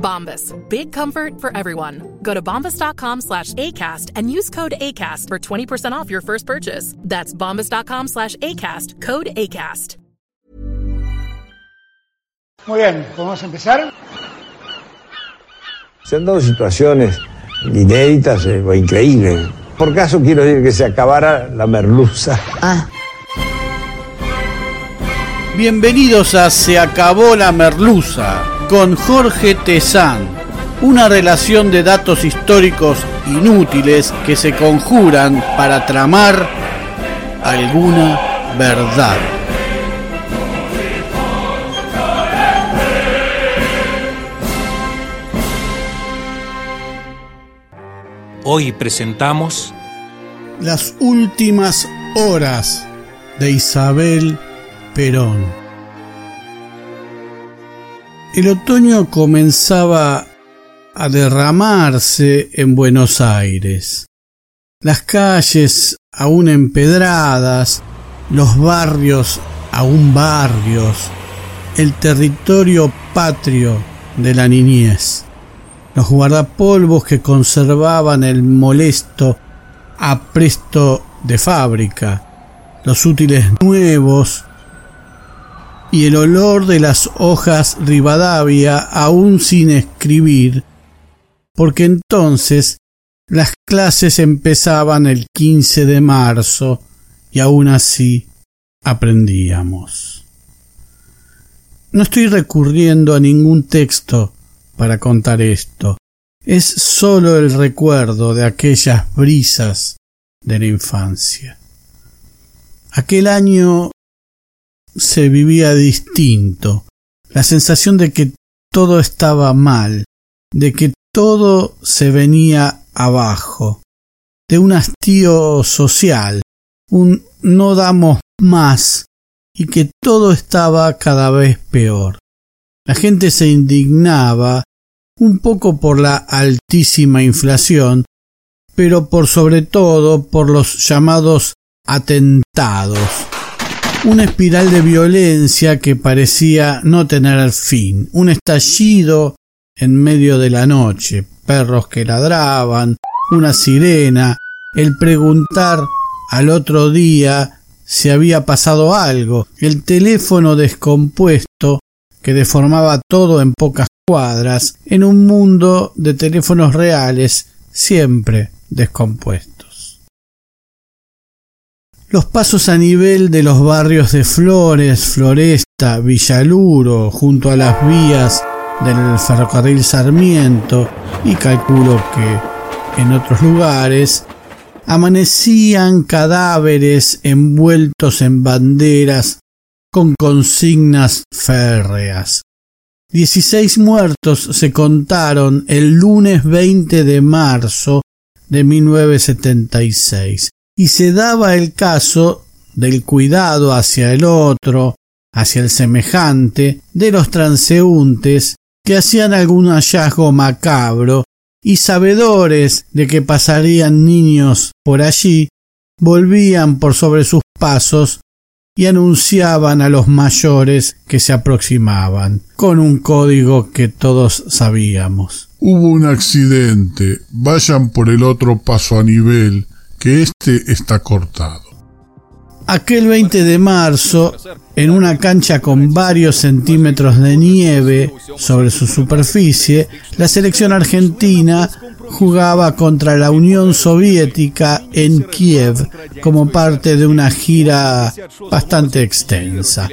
Bombas. Big comfort for everyone. Go to bombas.com slash ACAST and use code ACAST for 20% off your first purchase. That's bombas.com slash ACAST. Code ACAST. Muy bien, ¿podemos empezar? Se han dado situaciones inéditas eh, o increíbles. Por caso quiero decir que se acabara la merluza. Bienvenidos a Se acabó la merluza con Jorge Tezán. Una relación de datos históricos inútiles que se conjuran para tramar alguna verdad. Hoy presentamos Las últimas horas de Isabel Perón. El otoño comenzaba a derramarse en Buenos Aires. Las calles aún empedradas, los barrios aún barrios, el territorio patrio de la niñez, los guardapolvos que conservaban el molesto apresto de fábrica, los útiles nuevos y el olor de las hojas Rivadavia aún sin escribir, porque entonces las clases empezaban el 15 de marzo y aún así aprendíamos. No estoy recurriendo a ningún texto para contar esto. Es sólo el recuerdo de aquellas brisas de la infancia. Aquel año se vivía distinto, la sensación de que todo estaba mal, de que todo se venía abajo, de un hastío social, un no damos más y que todo estaba cada vez peor. La gente se indignaba un poco por la altísima inflación, pero por sobre todo por los llamados atentados una espiral de violencia que parecía no tener fin, un estallido en medio de la noche, perros que ladraban, una sirena, el preguntar al otro día si había pasado algo, el teléfono descompuesto que deformaba todo en pocas cuadras, en un mundo de teléfonos reales siempre descompuestos. Los pasos a nivel de los barrios de Flores, Floresta, Villaluro, junto a las vías del ferrocarril Sarmiento y calculo que en otros lugares, amanecían cadáveres envueltos en banderas con consignas férreas. Dieciséis muertos se contaron el lunes 20 de marzo de 1976 y se daba el caso del cuidado hacia el otro, hacia el semejante, de los transeúntes que hacían algún hallazgo macabro y sabedores de que pasarían niños por allí, volvían por sobre sus pasos y anunciaban a los mayores que se aproximaban, con un código que todos sabíamos. Hubo un accidente, vayan por el otro paso a nivel, que este está cortado. Aquel 20 de marzo, en una cancha con varios centímetros de nieve sobre su superficie, la selección argentina jugaba contra la Unión Soviética en Kiev como parte de una gira bastante extensa.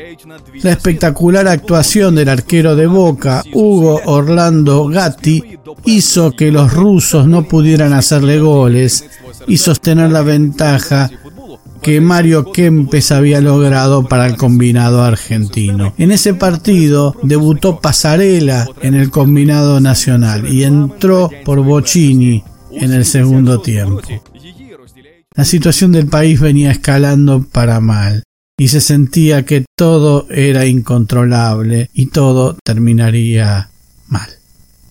La espectacular actuación del arquero de Boca, Hugo Orlando Gatti, hizo que los rusos no pudieran hacerle goles y sostener la ventaja que Mario Kempes había logrado para el combinado argentino. En ese partido debutó Pasarela en el combinado nacional y entró por Bocini en el segundo tiempo. La situación del país venía escalando para mal y se sentía que todo era incontrolable y todo terminaría mal.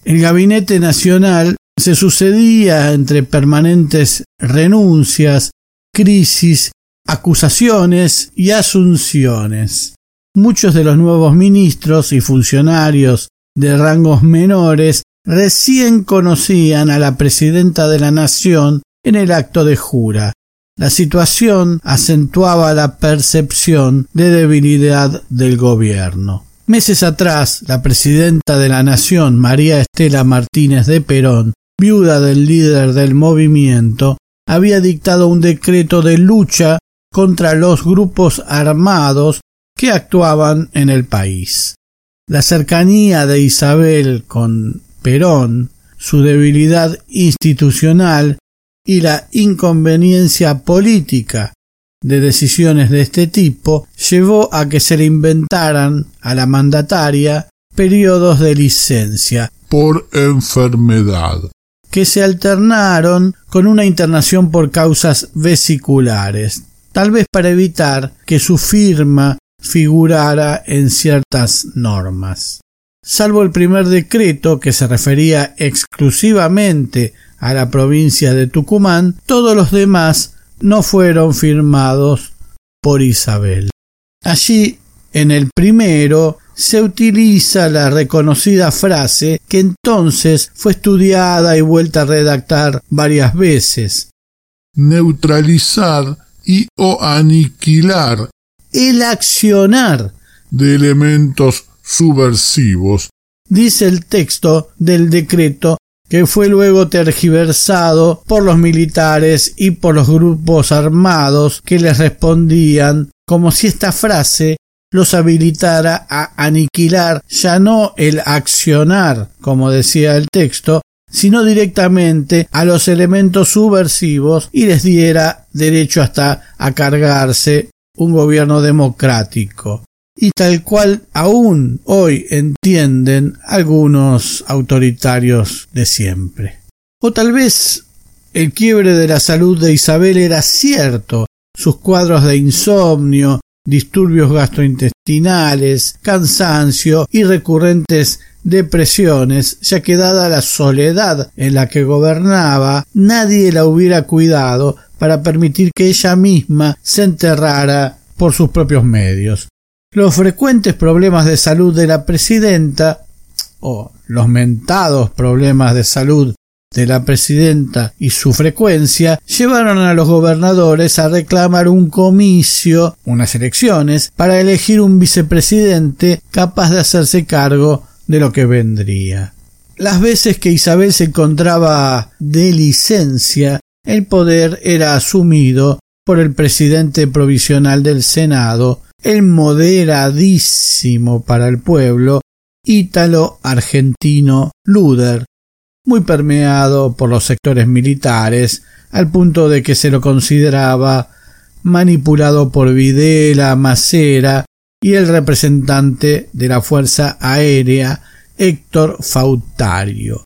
El gabinete nacional se sucedía entre permanentes renuncias, crisis acusaciones y asunciones. Muchos de los nuevos ministros y funcionarios de rangos menores recién conocían a la presidenta de la nación en el acto de jura. La situación acentuaba la percepción de debilidad del gobierno. Meses atrás, la presidenta de la nación, María Estela Martínez de Perón, viuda del líder del movimiento, había dictado un decreto de lucha contra los grupos armados que actuaban en el país. La cercanía de Isabel con Perón, su debilidad institucional y la inconveniencia política de decisiones de este tipo llevó a que se le inventaran a la mandataria periodos de licencia por enfermedad que se alternaron con una internación por causas vesiculares, tal vez para evitar que su firma figurara en ciertas normas. Salvo el primer decreto que se refería exclusivamente a la provincia de Tucumán, todos los demás no fueron firmados por Isabel. Allí, en el primero, se utiliza la reconocida frase que entonces fue estudiada y vuelta a redactar varias veces. Neutralizar y o aniquilar el accionar de elementos subversivos. Dice el texto del decreto que fue luego tergiversado por los militares y por los grupos armados que les respondían como si esta frase los habilitara a aniquilar ya no el accionar, como decía el texto, sino directamente a los elementos subversivos y les diera derecho hasta a cargarse un gobierno democrático. Y tal cual aún hoy entienden algunos autoritarios de siempre. O tal vez el quiebre de la salud de Isabel era cierto, sus cuadros de insomnio, disturbios gastrointestinales, cansancio y recurrentes depresiones, ya que dada la soledad en la que gobernaba, nadie la hubiera cuidado para permitir que ella misma se enterrara por sus propios medios. Los frecuentes problemas de salud de la presidenta, o los mentados problemas de salud de la presidenta y su frecuencia llevaron a los gobernadores a reclamar un comicio, unas elecciones, para elegir un vicepresidente capaz de hacerse cargo de lo que vendría. Las veces que Isabel se encontraba de licencia, el poder era asumido por el presidente provisional del Senado, el moderadísimo para el pueblo, ítalo argentino Luder, muy permeado por los sectores militares, al punto de que se lo consideraba manipulado por Videla, Macera y el representante de la Fuerza Aérea, Héctor Fautario.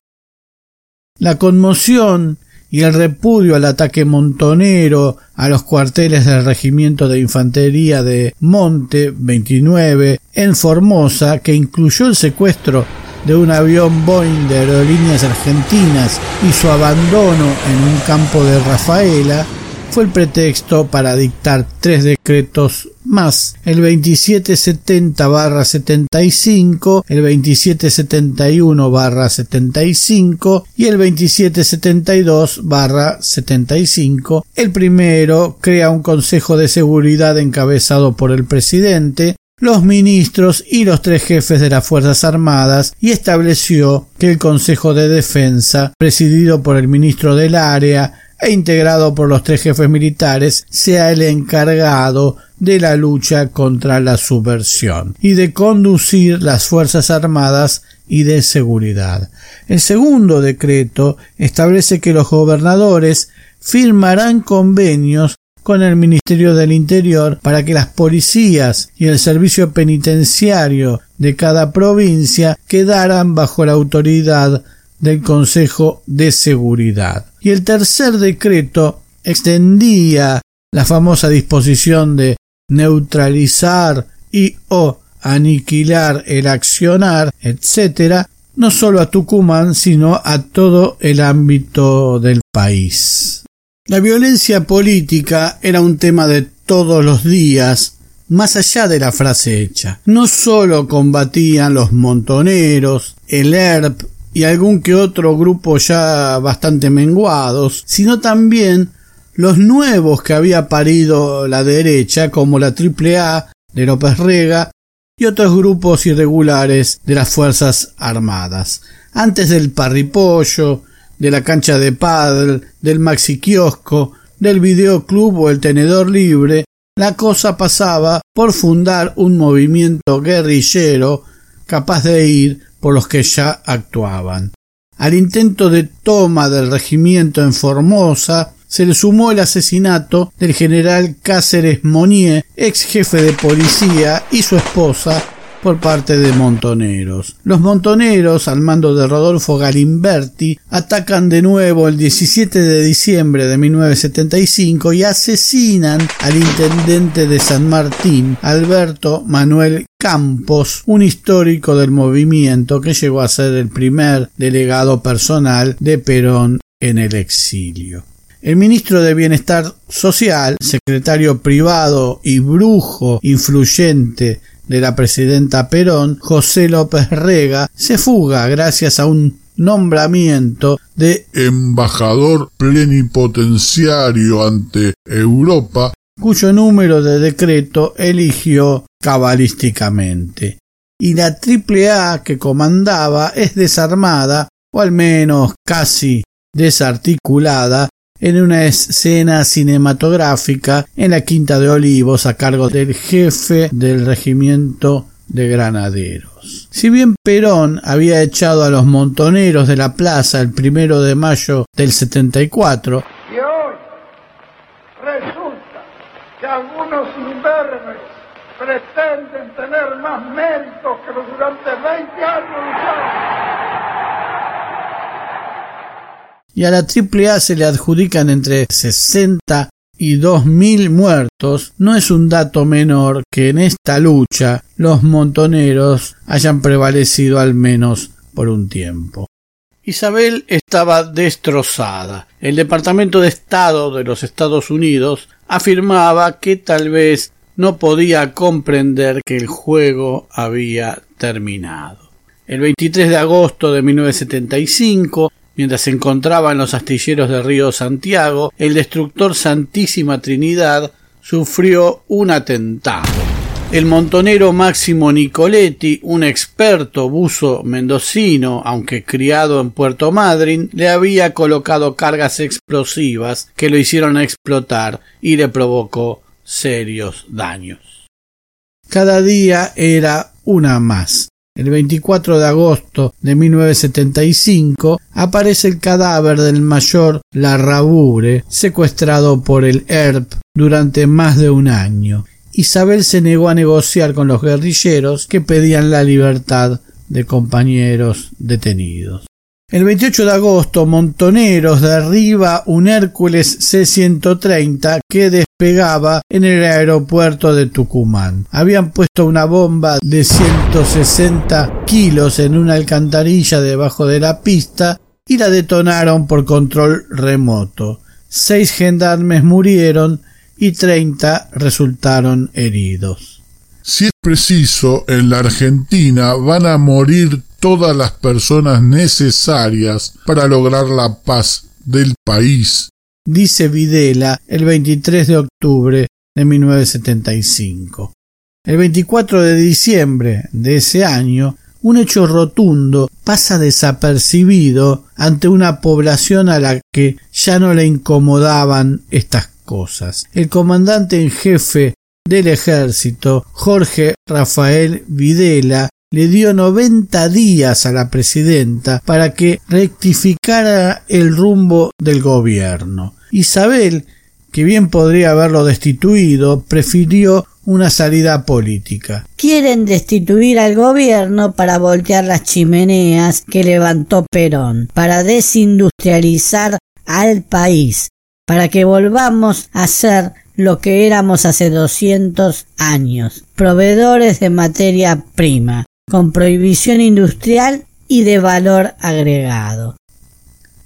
La conmoción y el repudio al ataque montonero a los cuarteles del Regimiento de Infantería de Monte 29 en Formosa, que incluyó el secuestro de un avión Boeing de Aerolíneas Argentinas y su abandono en un campo de Rafaela, fue el pretexto para dictar tres decretos más el 2770-75, el 2771-75 y el 2772-75. El primero crea un Consejo de Seguridad encabezado por el presidente, los ministros y los tres jefes de las Fuerzas Armadas y estableció que el Consejo de Defensa, presidido por el ministro del área e integrado por los tres jefes militares, sea el encargado de la lucha contra la subversión y de conducir las Fuerzas Armadas y de seguridad. El segundo decreto establece que los gobernadores firmarán convenios con el Ministerio del Interior para que las policías y el servicio penitenciario de cada provincia quedaran bajo la autoridad del Consejo de Seguridad. Y el tercer decreto extendía la famosa disposición de neutralizar y o aniquilar el accionar, etc., no solo a Tucumán, sino a todo el ámbito del país. La violencia política era un tema de todos los días, más allá de la frase hecha. No solo combatían los montoneros, el ERP y algún que otro grupo ya bastante menguados, sino también los nuevos que había parido la derecha, como la AAA de López Rega y otros grupos irregulares de las Fuerzas Armadas. Antes del parripollo, de la cancha de pádel, del maxi kiosco, del videoclub o el tenedor libre, la cosa pasaba por fundar un movimiento guerrillero capaz de ir por los que ya actuaban. Al intento de toma del regimiento en Formosa se le sumó el asesinato del general Cáceres Monier, ex jefe de policía, y su esposa, por parte de montoneros. Los montoneros, al mando de Rodolfo Galimberti, atacan de nuevo el 17 de diciembre de 1975 y asesinan al intendente de San Martín, Alberto Manuel Campos, un histórico del movimiento que llegó a ser el primer delegado personal de Perón en el exilio. El ministro de Bienestar Social, secretario privado y brujo influyente de la presidenta Perón, José López Rega, se fuga gracias a un nombramiento de embajador plenipotenciario ante Europa, cuyo número de decreto eligió cabalísticamente. Y la AAA que comandaba es desarmada, o al menos casi desarticulada, en una escena cinematográfica en la Quinta de Olivos a cargo del jefe del regimiento de granaderos. Si bien Perón había echado a los montoneros de la plaza el primero de mayo del 74, y hoy resulta que algunos imberbes pretenden tener más méritos que los durante 20 años y a la AAA se le adjudican entre 60 y 2.000 muertos, no es un dato menor que en esta lucha los montoneros hayan prevalecido al menos por un tiempo. Isabel estaba destrozada. El Departamento de Estado de los Estados Unidos afirmaba que tal vez no podía comprender que el juego había terminado. El 23 de agosto de 1975, Mientras se encontraba en los astilleros de Río Santiago, el destructor Santísima Trinidad sufrió un atentado. El montonero Máximo Nicoletti, un experto buzo mendocino, aunque criado en Puerto Madryn, le había colocado cargas explosivas que lo hicieron explotar y le provocó serios daños. Cada día era una más el 24 de agosto de 1975, aparece el cadáver del mayor Larrabure, secuestrado por el ERP durante más de un año. Isabel se negó a negociar con los guerrilleros que pedían la libertad de compañeros detenidos. El 28 de agosto, Montoneros derriba un Hércules C-130 que despegaba en el aeropuerto de Tucumán. Habían puesto una bomba de 160 kilos en una alcantarilla debajo de la pista y la detonaron por control remoto. Seis gendarmes murieron y 30 resultaron heridos. Si es preciso, en la Argentina van a morir todas las personas necesarias para lograr la paz del país, dice Videla el 23 de octubre de 1975. El 24 de diciembre de ese año, un hecho rotundo pasa desapercibido ante una población a la que ya no le incomodaban estas cosas. El comandante en jefe del ejército, Jorge Rafael Videla, le dio 90 días a la presidenta para que rectificara el rumbo del gobierno. Isabel, que bien podría haberlo destituido, prefirió una salida política. Quieren destituir al gobierno para voltear las chimeneas que levantó Perón, para desindustrializar al país, para que volvamos a ser lo que éramos hace 200 años, proveedores de materia prima, con prohibición industrial y de valor agregado.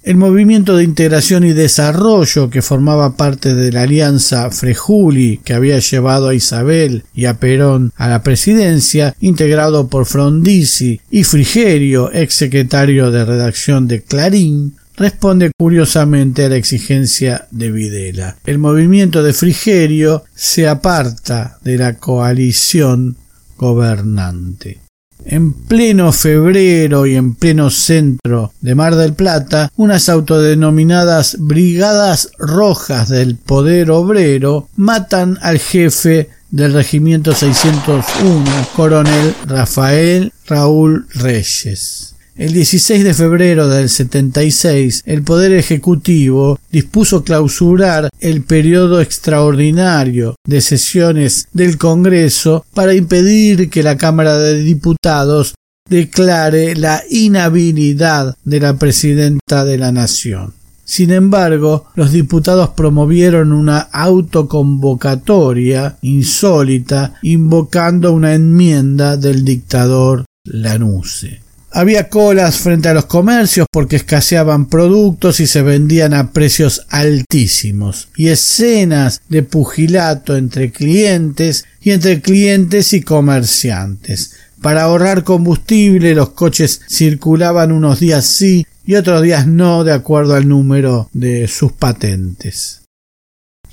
El movimiento de integración y desarrollo que formaba parte de la alianza Frejuli que había llevado a Isabel y a Perón a la presidencia, integrado por Frondizi y Frigerio, ex secretario de redacción de Clarín, responde curiosamente a la exigencia de Videla. El movimiento de Frigerio se aparta de la coalición gobernante. En pleno febrero y en pleno centro de Mar del Plata, unas autodenominadas Brigadas Rojas del Poder Obrero matan al jefe del Regimiento 601, coronel Rafael Raúl Reyes. El 16 de febrero del 76, el Poder Ejecutivo dispuso clausurar el periodo extraordinario de sesiones del Congreso para impedir que la Cámara de Diputados declare la inhabilidad de la presidenta de la Nación. Sin embargo, los diputados promovieron una autoconvocatoria insólita invocando una enmienda del dictador Lanuse. Había colas frente a los comercios porque escaseaban productos y se vendían a precios altísimos, y escenas de pugilato entre clientes y entre clientes y comerciantes. Para ahorrar combustible los coches circulaban unos días sí y otros días no de acuerdo al número de sus patentes.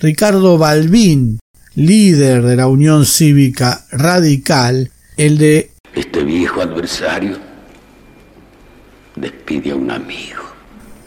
Ricardo Balbín, líder de la Unión Cívica Radical, el de este viejo adversario despide a un amigo.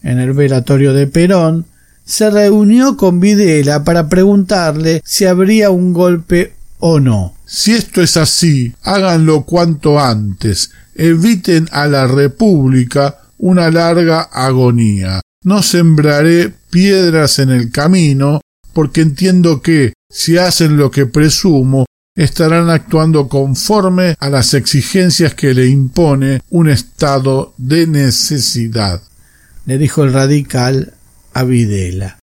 En el velatorio de Perón, se reunió con Videla para preguntarle si habría un golpe o no. Si esto es así, háganlo cuanto antes. Eviten a la República una larga agonía. No sembraré piedras en el camino, porque entiendo que, si hacen lo que presumo, estarán actuando conforme a las exigencias que le impone un estado de necesidad. Le dijo el radical a Videla.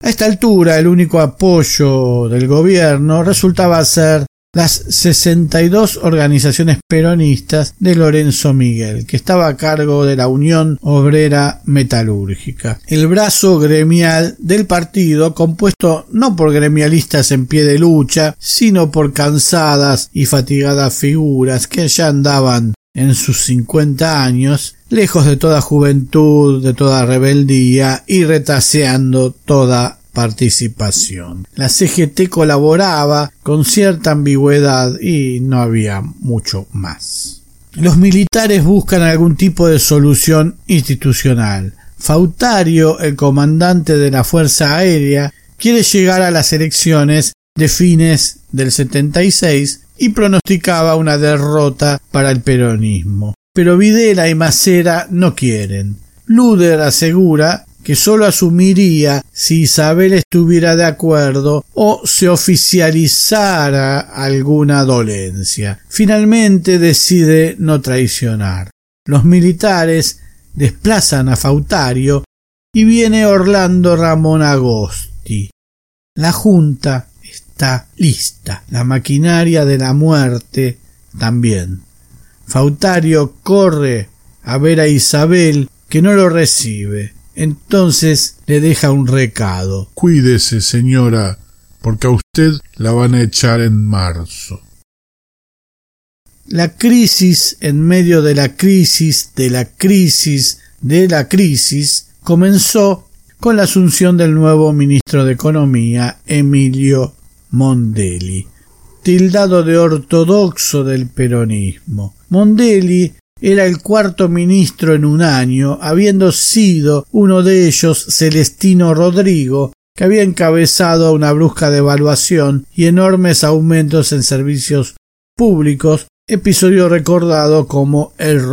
A esta altura el único apoyo del gobierno resultaba ser las 62 organizaciones peronistas de Lorenzo Miguel, que estaba a cargo de la Unión Obrera Metalúrgica, el brazo gremial del partido compuesto no por gremialistas en pie de lucha, sino por cansadas y fatigadas figuras que ya andaban en sus cincuenta años, lejos de toda juventud, de toda rebeldía y retaseando toda participación. La CGT colaboraba con cierta ambigüedad y no había mucho más. Los militares buscan algún tipo de solución institucional. Fautario, el comandante de la Fuerza Aérea, quiere llegar a las elecciones de fines del 76 y pronosticaba una derrota para el peronismo. Pero Videla y Macera no quieren. Luder asegura que sólo asumiría si Isabel estuviera de acuerdo o se oficializara alguna dolencia. Finalmente decide no traicionar. Los militares desplazan a Fautario y viene Orlando Ramón Agosti. La Junta está lista, la maquinaria de la muerte también. Fautario corre a ver a Isabel que no lo recibe. Entonces le deja un recado. Cuídese, señora, porque a usted la van a echar en marzo. La crisis en medio de la crisis de la crisis de la crisis comenzó con la asunción del nuevo ministro de Economía, Emilio Mondelli, tildado de ortodoxo del peronismo. Mondelli era el cuarto ministro en un año, habiendo sido uno de ellos Celestino Rodrigo, que había encabezado una brusca devaluación y enormes aumentos en servicios públicos, episodio recordado como el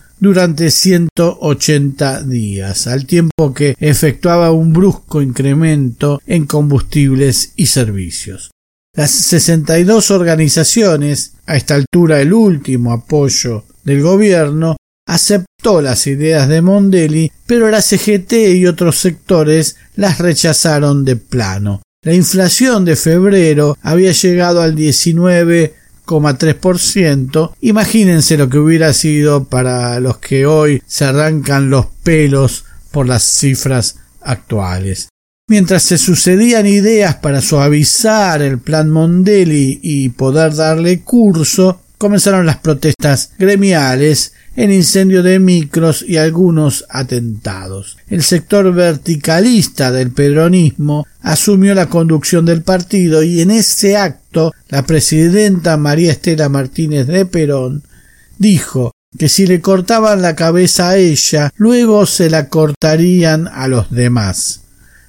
durante 180 días, al tiempo que efectuaba un brusco incremento en combustibles y servicios. Las 62 organizaciones, a esta altura el último apoyo del gobierno, aceptó las ideas de Mondelli, pero la CGT y otros sectores las rechazaron de plano. La inflación de febrero había llegado al 19 ciento. Imagínense lo que hubiera sido para los que hoy se arrancan los pelos por las cifras actuales. Mientras se sucedían ideas para suavizar el plan Mondelli y poder darle curso, comenzaron las protestas gremiales el incendio de micros y algunos atentados. El sector verticalista del peronismo asumió la conducción del partido y en ese acto la presidenta María Estela Martínez de Perón dijo que si le cortaban la cabeza a ella, luego se la cortarían a los demás,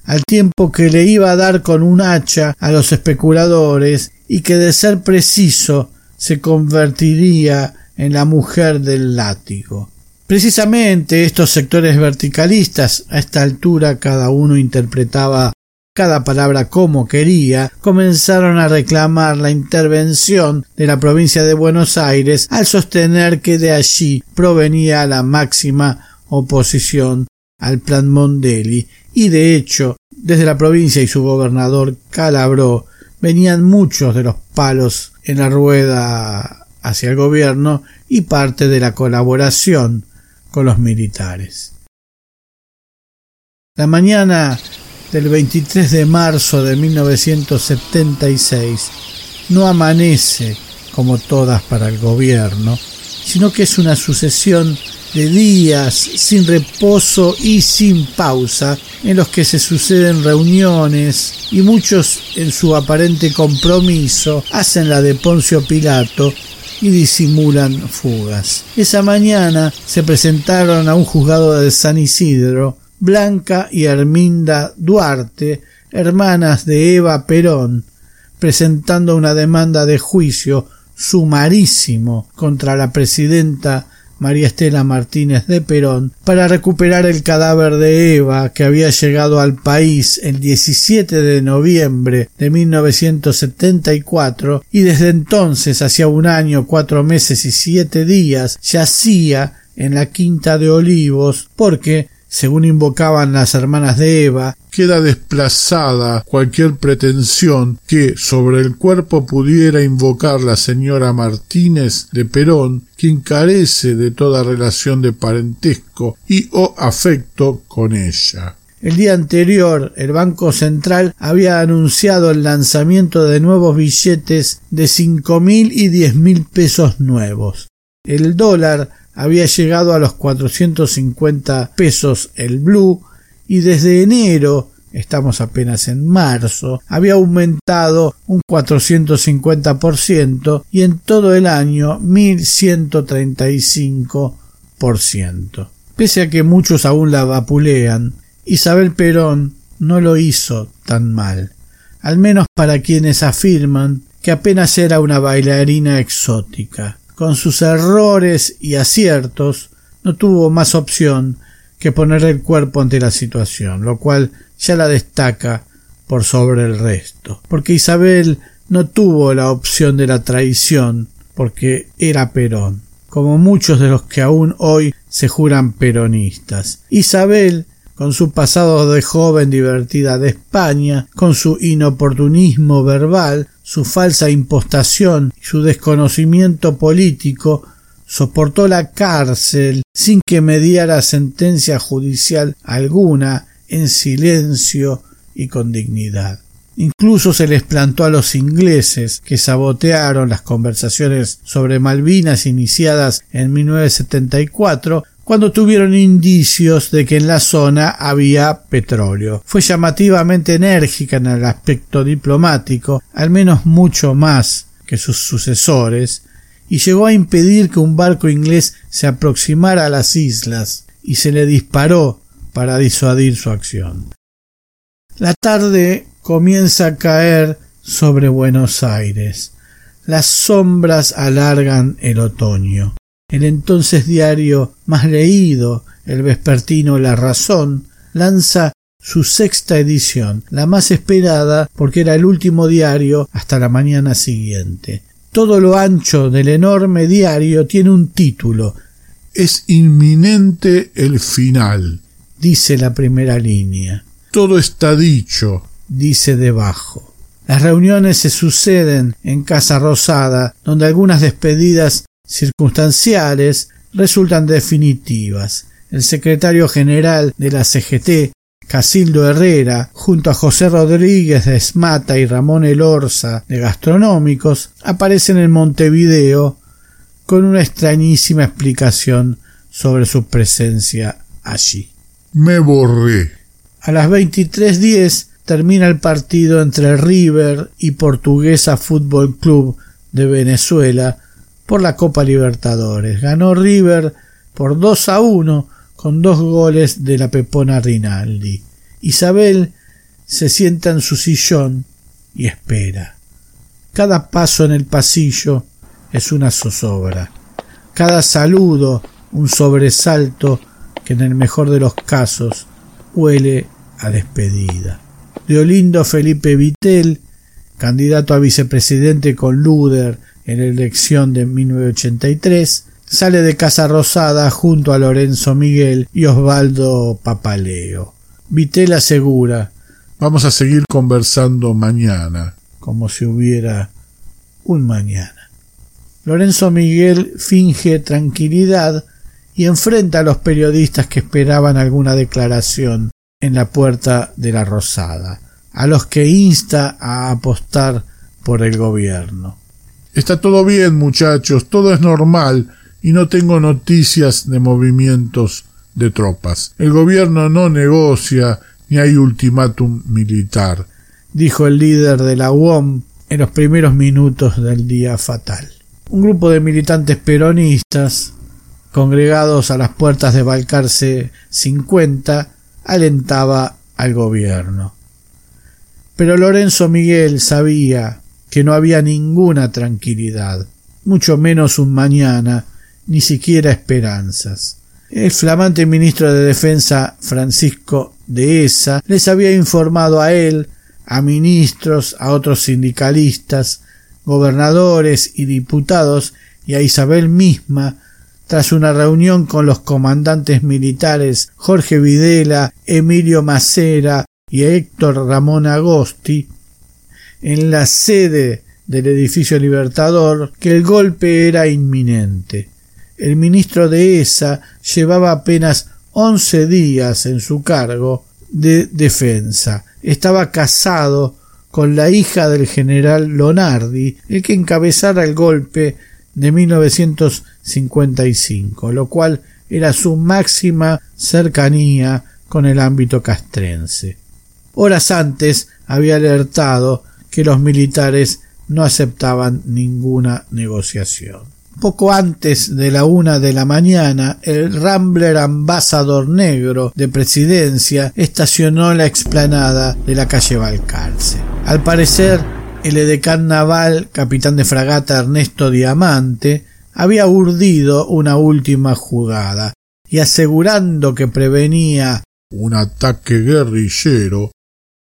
al tiempo que le iba a dar con un hacha a los especuladores y que de ser preciso se convertiría en la mujer del látigo. Precisamente estos sectores verticalistas, a esta altura cada uno interpretaba cada palabra como quería, comenzaron a reclamar la intervención de la provincia de Buenos Aires al sostener que de allí provenía la máxima oposición al plan Mondelli y de hecho desde la provincia y su gobernador Calabró venían muchos de los palos en la rueda hacia el gobierno y parte de la colaboración con los militares. La mañana del 23 de marzo de 1976 no amanece como todas para el gobierno, sino que es una sucesión de días sin reposo y sin pausa en los que se suceden reuniones y muchos en su aparente compromiso hacen la de Poncio Pilato y disimulan fugas. Esa mañana se presentaron a un juzgado de San Isidro Blanca y Herminda Duarte, hermanas de Eva Perón, presentando una demanda de juicio sumarísimo contra la presidenta María Estela Martínez de Perón para recuperar el cadáver de Eva que había llegado al país el 17 de noviembre de 1974 y desde entonces hacía un año, cuatro meses y siete días yacía en la quinta de Olivos porque según invocaban las hermanas de Eva, queda desplazada cualquier pretensión que sobre el cuerpo pudiera invocar la señora Martínez de Perón, quien carece de toda relación de parentesco y o afecto con ella. El día anterior, el Banco Central había anunciado el lanzamiento de nuevos billetes de cinco mil y diez mil pesos nuevos. El dólar había llegado a los 450 pesos el blue y desde enero estamos apenas en marzo, había aumentado un 450% y en todo el año 1135%. Pese a que muchos aún la vapulean, Isabel Perón no lo hizo tan mal, al menos para quienes afirman que apenas era una bailarina exótica. Con sus errores y aciertos, no tuvo más opción que poner el cuerpo ante la situación, lo cual ya la destaca por sobre el resto, porque Isabel no tuvo la opción de la traición, porque era Perón, como muchos de los que aún hoy se juran peronistas. Isabel con su pasado de joven divertida de España, con su inoportunismo verbal, su falsa impostación y su desconocimiento político, soportó la cárcel sin que mediara sentencia judicial alguna, en silencio y con dignidad. Incluso se les plantó a los ingleses que sabotearon las conversaciones sobre Malvinas iniciadas en 1974 cuando tuvieron indicios de que en la zona había petróleo. Fue llamativamente enérgica en el aspecto diplomático, al menos mucho más que sus sucesores, y llegó a impedir que un barco inglés se aproximara a las islas y se le disparó para disuadir su acción. La tarde comienza a caer sobre Buenos Aires. Las sombras alargan el otoño el entonces diario más leído, el vespertino La Razón, lanza su sexta edición, la más esperada porque era el último diario hasta la mañana siguiente. Todo lo ancho del enorme diario tiene un título. Es inminente el final, dice la primera línea. Todo está dicho, dice debajo. Las reuniones se suceden en Casa Rosada, donde algunas despedidas circunstanciales resultan definitivas. El secretario general de la CGT, Casildo Herrera, junto a José Rodríguez de Esmata y Ramón Elorza de Gastronómicos, aparecen en Montevideo con una extrañísima explicación sobre su presencia allí. Me borré. A las 23.10 termina el partido entre River y Portuguesa Fútbol Club de Venezuela por la Copa Libertadores. Ganó River por 2 a 1 con dos goles de la Pepona Rinaldi. Isabel se sienta en su sillón y espera. Cada paso en el pasillo es una zozobra. Cada saludo un sobresalto que en el mejor de los casos huele a despedida. Leolindo Felipe Vitel, candidato a vicepresidente con Luder en la elección de 1983, sale de Casa Rosada junto a Lorenzo Miguel y Osvaldo Papaleo. Vitel asegura Vamos a seguir conversando mañana. Como si hubiera un mañana. Lorenzo Miguel finge tranquilidad y enfrenta a los periodistas que esperaban alguna declaración en la puerta de la Rosada, a los que insta a apostar por el gobierno. Está todo bien, muchachos, todo es normal y no tengo noticias de movimientos de tropas. El gobierno no negocia ni hay ultimátum militar, dijo el líder de la UOM en los primeros minutos del día fatal. Un grupo de militantes peronistas, congregados a las puertas de Balcarce 50, alentaba al gobierno. Pero Lorenzo Miguel sabía que no había ninguna tranquilidad, mucho menos un mañana, ni siquiera esperanzas. El flamante ministro de Defensa Francisco de Esa les había informado a él, a ministros, a otros sindicalistas, gobernadores y diputados y a Isabel misma tras una reunión con los comandantes militares Jorge Videla, Emilio Macera y Héctor Ramón Agosti, en la sede del edificio Libertador que el golpe era inminente. El ministro de ESA llevaba apenas once días en su cargo de defensa. Estaba casado con la hija del general Lonardi, el que encabezara el golpe de 1955, lo cual era su máxima cercanía con el ámbito castrense. horas antes había alertado que los militares no aceptaban ninguna negociación. Poco antes de la una de la mañana, el Rambler Ambassador Negro de Presidencia estacionó la explanada de la calle Balcarce. Al parecer, el edecán naval, capitán de fragata Ernesto Diamante, había urdido una última jugada y asegurando que prevenía un ataque guerrillero,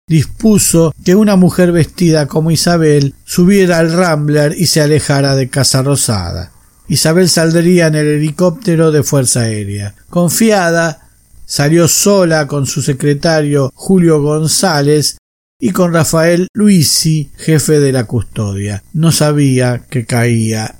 dispuso que una mujer vestida como Isabel subiera al Rambler y se alejara de Casa Rosada. Isabel saldría en el helicóptero de Fuerza Aérea. Confiada, salió sola con su secretario Julio González y con Rafael Luisi, jefe de la custodia. No sabía que caía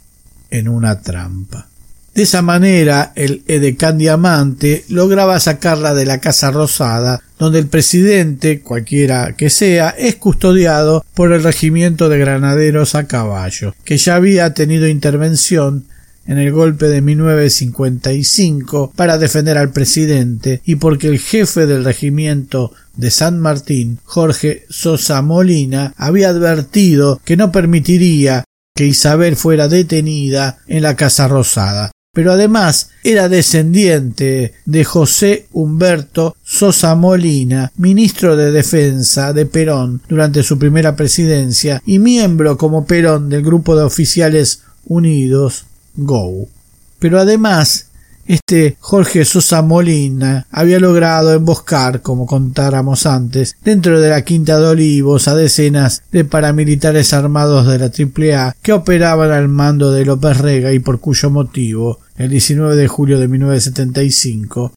en una trampa. De esa manera, el edecán Diamante lograba sacarla de la Casa Rosada, donde el presidente, cualquiera que sea, es custodiado por el regimiento de granaderos a caballo, que ya había tenido intervención en el golpe de 1955 para defender al presidente y porque el jefe del regimiento de San Martín, Jorge Sosa Molina, había advertido que no permitiría que Isabel fuera detenida en la Casa Rosada, pero además era descendiente de José Humberto Sosa Molina, ministro de Defensa de Perón durante su primera presidencia y miembro como Perón del grupo de oficiales unidos Go. Pero además, este Jorge Sosa Molina había logrado emboscar, como contáramos antes, dentro de la Quinta de Olivos a decenas de paramilitares armados de la AAA que operaban al mando de López Rega y por cuyo motivo, el 19 de julio de 1975,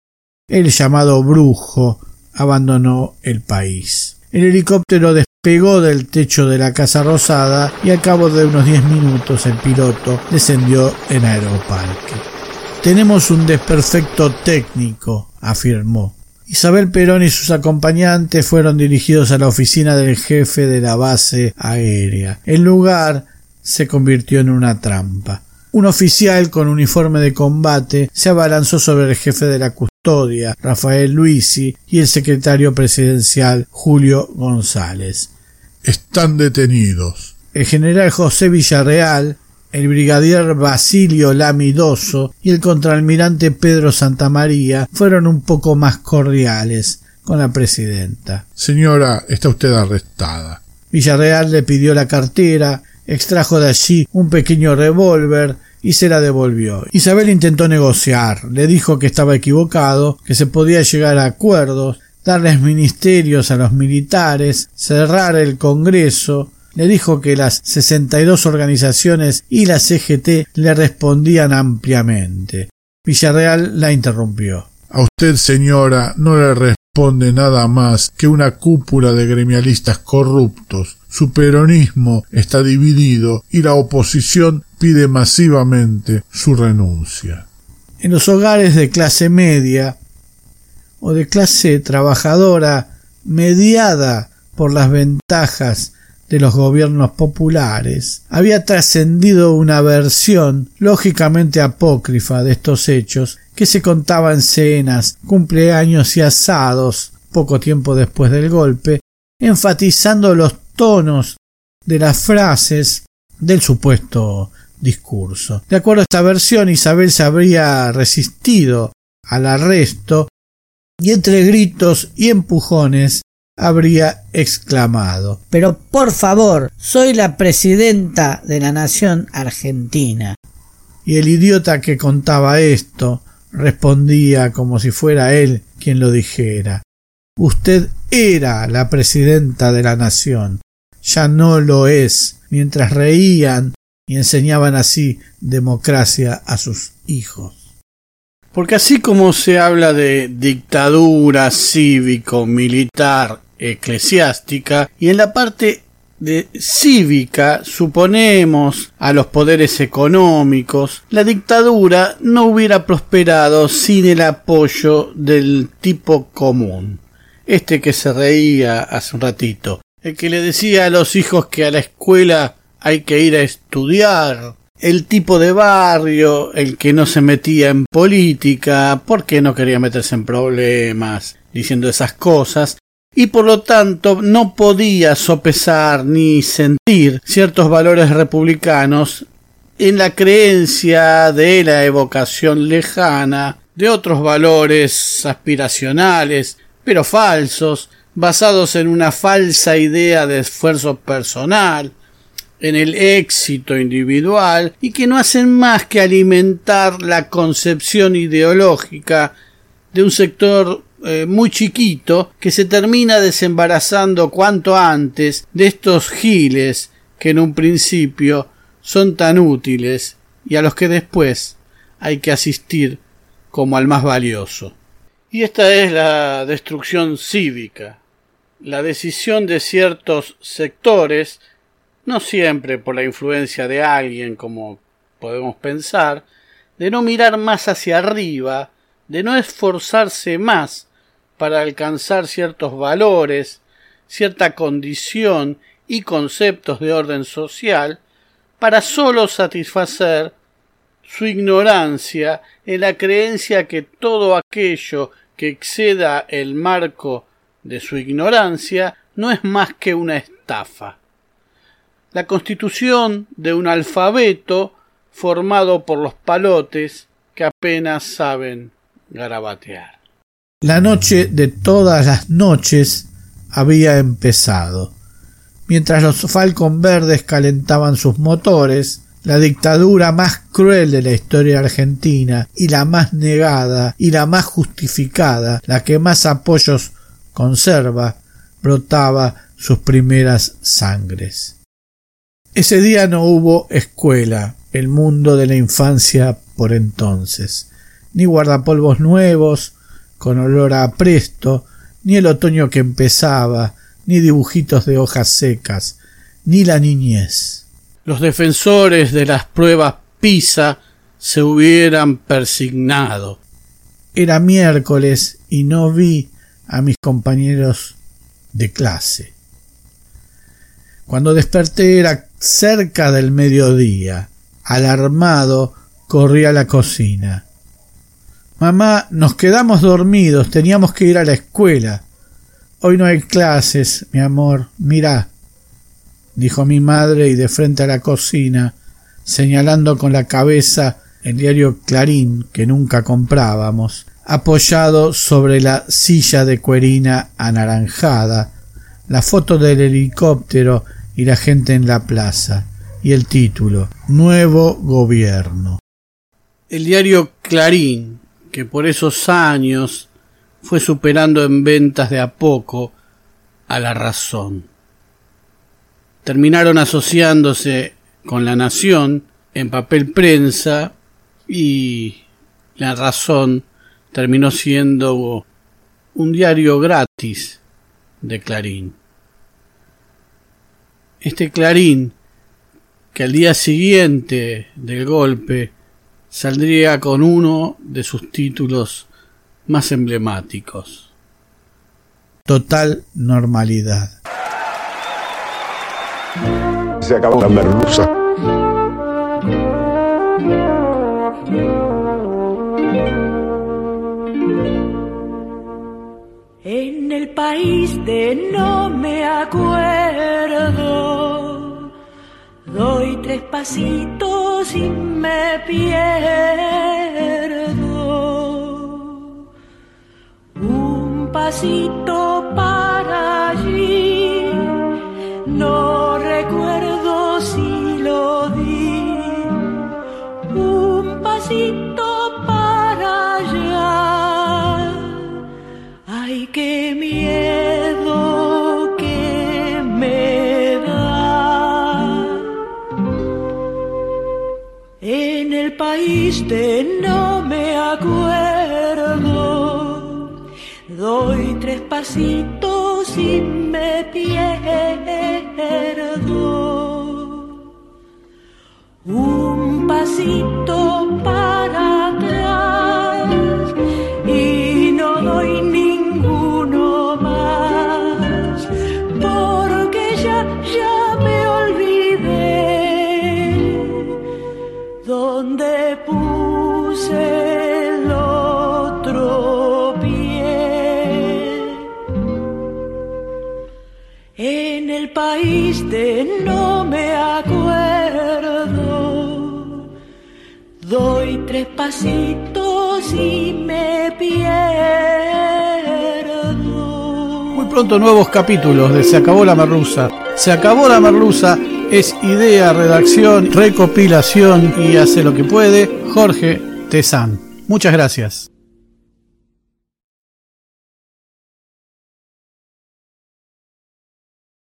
el llamado Brujo abandonó el país. El helicóptero despegó del techo de la Casa Rosada y al cabo de unos diez minutos el piloto descendió en Aeroparque. Tenemos un desperfecto técnico, afirmó. Isabel Perón y sus acompañantes fueron dirigidos a la oficina del jefe de la base aérea. El lugar se convirtió en una trampa. Un oficial con uniforme de combate se abalanzó sobre el jefe de la custodia, Rafael Luisi, y el secretario presidencial, Julio González. Están detenidos. El general José Villarreal, el brigadier Basilio Lamidoso y el contraalmirante Pedro Santamaría fueron un poco más cordiales con la presidenta. Señora, está usted arrestada. Villarreal le pidió la cartera, extrajo de allí un pequeño revólver y se la devolvió. Isabel intentó negociar, le dijo que estaba equivocado, que se podía llegar a acuerdos, darles ministerios a los militares, cerrar el Congreso, le dijo que las 62 organizaciones y la CGT le respondían ampliamente. Villarreal la interrumpió. A usted, señora, no le responde nada más que una cúpula de gremialistas corruptos. Su peronismo está dividido y la oposición pide masivamente su renuncia. En los hogares de clase media o de clase trabajadora mediada por las ventajas de los gobiernos populares, había trascendido una versión lógicamente apócrifa de estos hechos que se contaba en cenas, cumpleaños y asados poco tiempo después del golpe, enfatizando los tonos de las frases del supuesto discurso. De acuerdo a esta versión, Isabel se habría resistido al arresto y entre gritos y empujones habría exclamado Pero por favor, soy la presidenta de la nación argentina. Y el idiota que contaba esto respondía como si fuera él quien lo dijera. Usted era la presidenta de la nación, ya no lo es, mientras reían y enseñaban así democracia a sus hijos. Porque así como se habla de dictadura cívico-militar eclesiástica y en la parte de cívica suponemos a los poderes económicos, la dictadura no hubiera prosperado sin el apoyo del tipo común. Este que se reía hace un ratito, el que le decía a los hijos que a la escuela hay que ir a estudiar, el tipo de barrio, el que no se metía en política, porque no quería meterse en problemas, diciendo esas cosas, y por lo tanto no podía sopesar ni sentir ciertos valores republicanos en la creencia de la evocación lejana de otros valores aspiracionales, pero falsos, basados en una falsa idea de esfuerzo personal, en el éxito individual y que no hacen más que alimentar la concepción ideológica de un sector eh, muy chiquito que se termina desembarazando cuanto antes de estos giles que en un principio son tan útiles y a los que después hay que asistir como al más valioso. Y esta es la destrucción cívica, la decisión de ciertos sectores, no siempre por la influencia de alguien como podemos pensar, de no mirar más hacia arriba, de no esforzarse más para alcanzar ciertos valores, cierta condición y conceptos de orden social, para sólo satisfacer su ignorancia en la creencia que todo aquello que exceda el marco de su ignorancia no es más que una estafa. La constitución de un alfabeto formado por los palotes que apenas saben garabatear. La noche de todas las noches había empezado. Mientras los Falcon Verdes calentaban sus motores, la dictadura más cruel de la historia argentina y la más negada y la más justificada, la que más apoyos conserva, brotaba sus primeras sangres. Ese día no hubo escuela, el mundo de la infancia por entonces, ni guardapolvos nuevos, con olor a presto, ni el otoño que empezaba, ni dibujitos de hojas secas, ni la niñez. Los defensores de las pruebas PISA se hubieran persignado. Era miércoles y no vi a mis compañeros de clase. Cuando desperté era cerca del mediodía. Alarmado, corrí a la cocina. Mamá, nos quedamos dormidos, teníamos que ir a la escuela. Hoy no hay clases, mi amor, mirá, dijo mi madre y de frente a la cocina, señalando con la cabeza el diario Clarín que nunca comprábamos, apoyado sobre la silla de cuerina anaranjada, la foto del helicóptero y la gente en la plaza, y el título Nuevo Gobierno. El diario Clarín, que por esos años fue superando en ventas de a poco a la razón. Terminaron asociándose con la nación en papel prensa y la razón terminó siendo un diario gratis de Clarín. Este Clarín, que al día siguiente del golpe saldría con uno de sus títulos más emblemáticos. Total normalidad. Se acabó la merluza. En el país de no me acuerdo Doy tres pasitos y me pierdo. Un pasito para allí, no recuerdo si lo di. Un pasito para allá, ay que no me acuerdo. Doy tres pasitos y me pierdo. Un pasito Pasitos y me pierdo. Muy pronto nuevos capítulos de Se acabó la merluza. Se acabó la merluza es idea, redacción, recopilación y hace lo que puede Jorge Tezán. Muchas gracias.